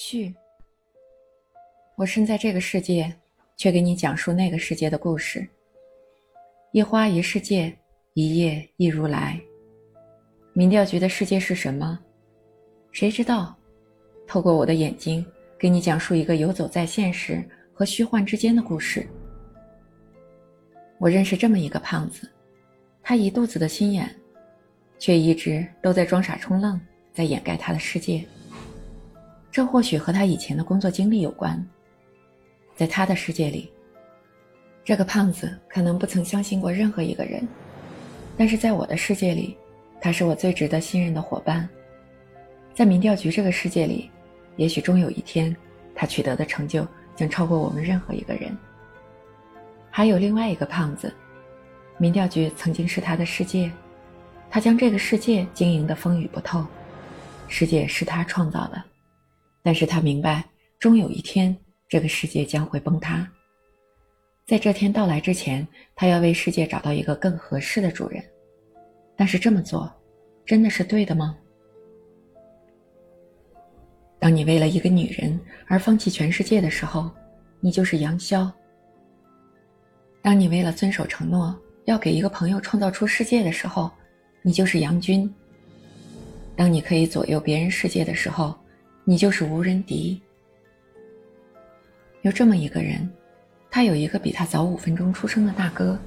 序。我身在这个世界，却给你讲述那个世界的故事。一花一世界，一叶一如来。民调局的世界是什么？谁知道？透过我的眼睛，给你讲述一个游走在现实和虚幻之间的故事。我认识这么一个胖子，他一肚子的心眼，却一直都在装傻充愣，在掩盖他的世界。这或许和他以前的工作经历有关。在他的世界里，这个胖子可能不曾相信过任何一个人，但是在我的世界里，他是我最值得信任的伙伴。在民调局这个世界里，也许终有一天，他取得的成就将超过我们任何一个人。还有另外一个胖子，民调局曾经是他的世界，他将这个世界经营的风雨不透，世界是他创造的，但是他明白，终有一天。这个世界将会崩塌。在这天到来之前，他要为世界找到一个更合适的主人。但是这么做，真的是对的吗？当你为了一个女人而放弃全世界的时候，你就是杨潇；当你为了遵守承诺要给一个朋友创造出世界的时候，你就是杨军；当你可以左右别人世界的时候，你就是无人敌。有这么一个人，他有一个比他早五分钟出生的大哥。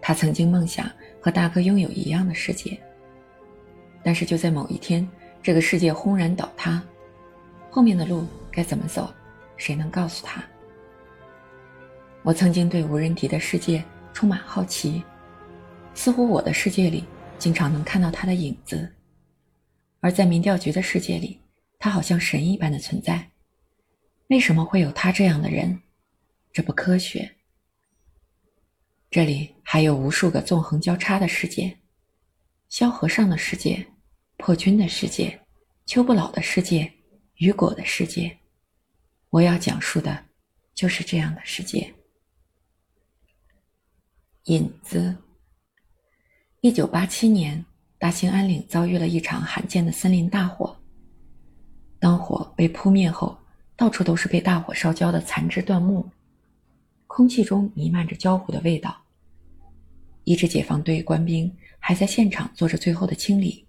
他曾经梦想和大哥拥有一样的世界，但是就在某一天，这个世界轰然倒塌，后面的路该怎么走，谁能告诉他？我曾经对无人敌的世界充满好奇，似乎我的世界里经常能看到他的影子，而在民调局的世界里，他好像神一般的存在。为什么会有他这样的人？这不科学。这里还有无数个纵横交叉的世界：萧和尚的世界、破军的世界、邱不老的世界、雨果的世界。我要讲述的，就是这样的世界。引子。一九八七年，大兴安岭遭遇了一场罕见的森林大火。当火被扑灭后，到处都是被大火烧焦的残枝断木，空气中弥漫着焦糊的味道。一支解放队官兵还在现场做着最后的清理，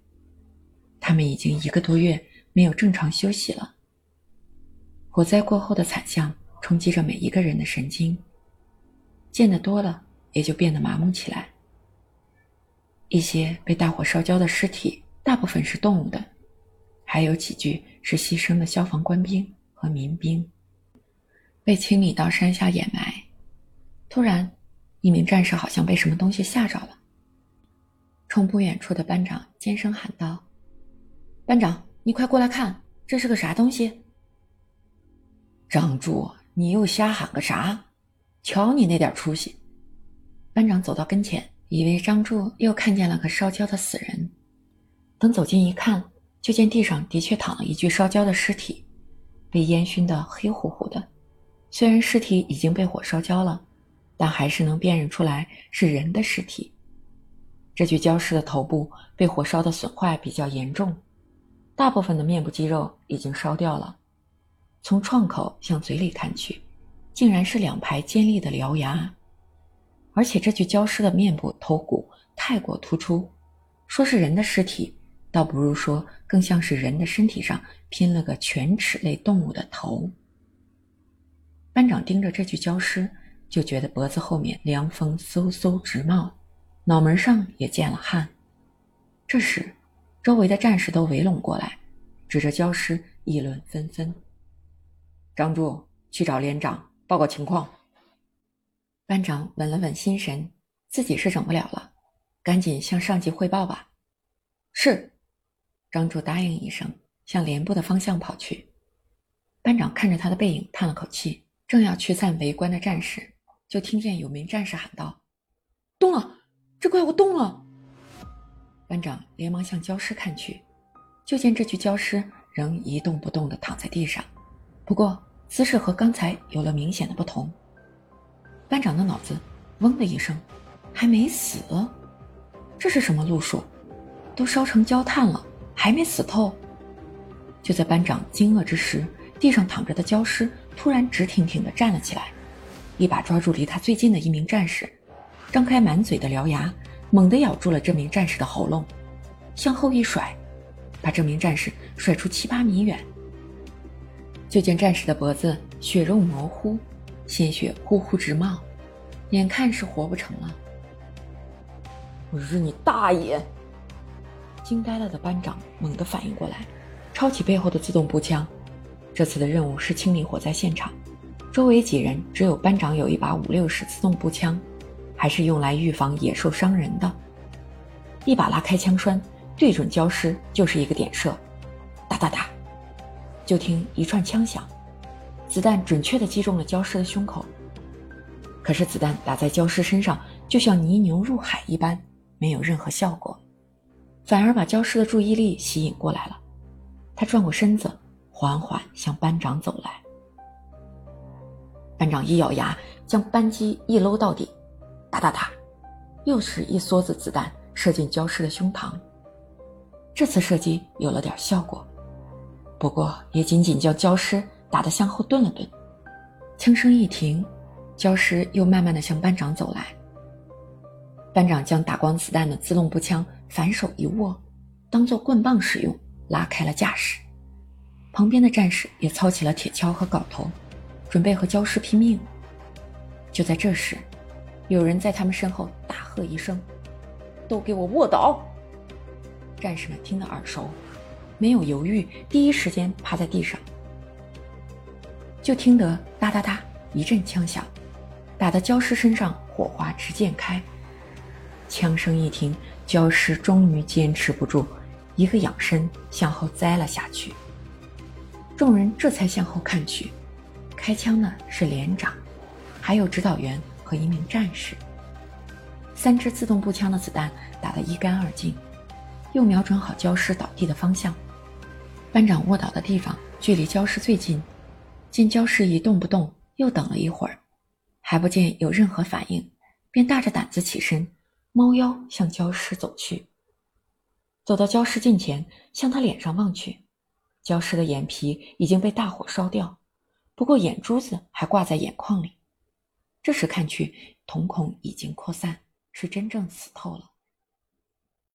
他们已经一个多月没有正常休息了。火灾过后的惨象冲击着每一个人的神经，见得多了也就变得麻木起来。一些被大火烧焦的尸体，大部分是动物的，还有几具是牺牲的消防官兵。和民兵被清理到山下掩埋。突然，一名战士好像被什么东西吓着了，冲不远处的班长尖声喊道：“班长，你快过来看，这是个啥东西？”张柱，你又瞎喊个啥？瞧你那点出息！班长走到跟前，以为张柱又看见了个烧焦的死人，等走近一看，就见地上的确躺了一具烧焦的尸体。被烟熏得黑乎乎的，虽然尸体已经被火烧焦了，但还是能辨认出来是人的尸体。这具焦尸的头部被火烧的损坏比较严重，大部分的面部肌肉已经烧掉了。从创口向嘴里看去，竟然是两排尖利的獠牙，而且这具焦尸的面部头骨太过突出，说是人的尸体。倒不如说，更像是人的身体上拼了个犬齿类动物的头。班长盯着这具焦尸，就觉得脖子后面凉风嗖嗖直冒，脑门上也见了汗。这时，周围的战士都围拢过来，指着焦尸议论纷纷。张柱，去找连长报告情况。班长稳了稳心神，自己是整不了了，赶紧向上级汇报吧。是。张柱答应一声，向连部的方向跑去。班长看着他的背影，叹了口气，正要驱散围观的战士，就听见有名战士喊道：“动了！这怪物动了！”班长连忙向焦尸看去，就见这具焦尸仍一动不动地躺在地上，不过姿势和刚才有了明显的不同。班长的脑子嗡的一声，还没死？这是什么路数？都烧成焦炭了！还没死透，就在班长惊愕之时，地上躺着的焦尸突然直挺挺地站了起来，一把抓住离他最近的一名战士，张开满嘴的獠牙，猛地咬住了这名战士的喉咙，向后一甩，把这名战士甩出七八米远。就见战士的脖子血肉模糊，鲜血呼呼直冒，眼看是活不成了。我日你大爷！惊呆了的班长猛地反应过来，抄起背后的自动步枪。这次的任务是清理火灾现场，周围几人只有班长有一把五六式自动步枪，还是用来预防野兽伤人的。一把拉开枪栓，对准焦尸就是一个点射，哒哒哒。就听一串枪响，子弹准确地击中了焦尸的胸口。可是子弹打在焦尸身上，就像泥牛入海一般，没有任何效果，反而把焦尸的注意力吸引过来了。他转过身子，缓缓向班长走来。班长一咬牙，将扳机一搂到底，哒哒哒，又是一梭子子弹射进焦尸的胸膛。这次射击有了点效果。不过，也仅仅将焦尸打得向后顿了顿，枪声一停，焦尸又慢慢的向班长走来。班长将打光子弹的自动步枪反手一握，当做棍棒使用，拉开了架势。旁边的战士也操起了铁锹和镐头，准备和焦尸拼命。就在这时，有人在他们身后大喝一声：“都给我卧倒！”战士们听得耳熟。没有犹豫，第一时间趴在地上。就听得哒哒哒一阵枪响，打的焦尸身上火花直溅开。枪声一停，焦尸终于坚持不住，一个仰身向后栽了下去。众人这才向后看去，开枪的是连长，还有指导员和一名战士。三支自动步枪的子弹打得一干二净，又瞄准好焦尸倒地的方向。班长卧倒的地方距离焦尸最近，见焦尸一动不动，又等了一会儿，还不见有任何反应，便大着胆子起身，猫妖向焦尸走去。走到焦尸近前，向他脸上望去，焦尸的眼皮已经被大火烧掉，不过眼珠子还挂在眼眶里。这时看去，瞳孔已经扩散，是真正死透了。